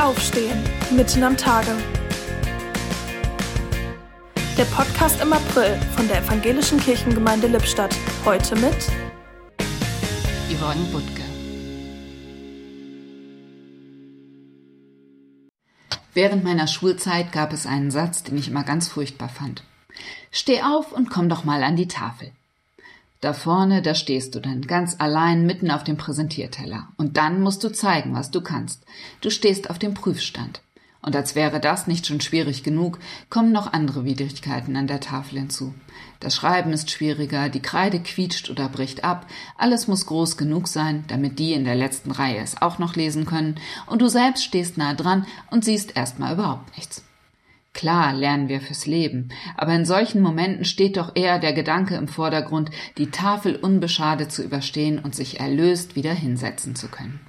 Aufstehen, mitten am Tage. Der Podcast im April von der Evangelischen Kirchengemeinde Lippstadt. Heute mit Yvonne Butke. Während meiner Schulzeit gab es einen Satz, den ich immer ganz furchtbar fand. Steh auf und komm doch mal an die Tafel. Da vorne, da stehst du dann ganz allein mitten auf dem Präsentierteller. Und dann musst du zeigen, was du kannst. Du stehst auf dem Prüfstand. Und als wäre das nicht schon schwierig genug, kommen noch andere Widrigkeiten an der Tafel hinzu. Das Schreiben ist schwieriger, die Kreide quietscht oder bricht ab, alles muss groß genug sein, damit die in der letzten Reihe es auch noch lesen können, und du selbst stehst nah dran und siehst erstmal überhaupt nichts. Klar lernen wir fürs Leben, aber in solchen Momenten steht doch eher der Gedanke im Vordergrund, die Tafel unbeschadet zu überstehen und sich erlöst wieder hinsetzen zu können.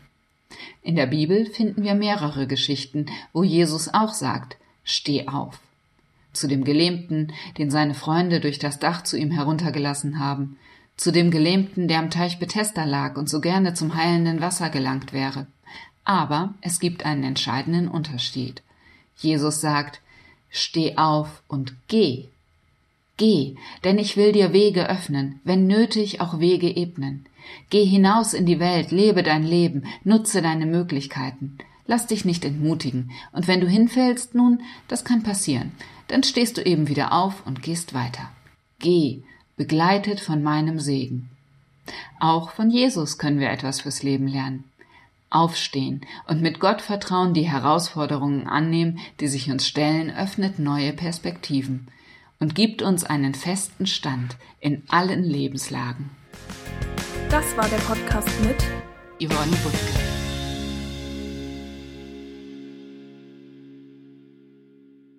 In der Bibel finden wir mehrere Geschichten, wo Jesus auch sagt, steh auf. Zu dem Gelähmten, den seine Freunde durch das Dach zu ihm heruntergelassen haben, zu dem Gelähmten, der am Teich Bethesda lag und so gerne zum heilenden Wasser gelangt wäre. Aber es gibt einen entscheidenden Unterschied. Jesus sagt, Steh auf und geh. Geh, denn ich will dir Wege öffnen, wenn nötig auch Wege ebnen. Geh hinaus in die Welt, lebe dein Leben, nutze deine Möglichkeiten. Lass dich nicht entmutigen, und wenn du hinfällst nun, das kann passieren, dann stehst du eben wieder auf und gehst weiter. Geh, begleitet von meinem Segen. Auch von Jesus können wir etwas fürs Leben lernen aufstehen und mit Gottvertrauen die Herausforderungen annehmen, die sich uns stellen, öffnet neue Perspektiven und gibt uns einen festen Stand in allen Lebenslagen. Das war der Podcast mit Yvonne Butke.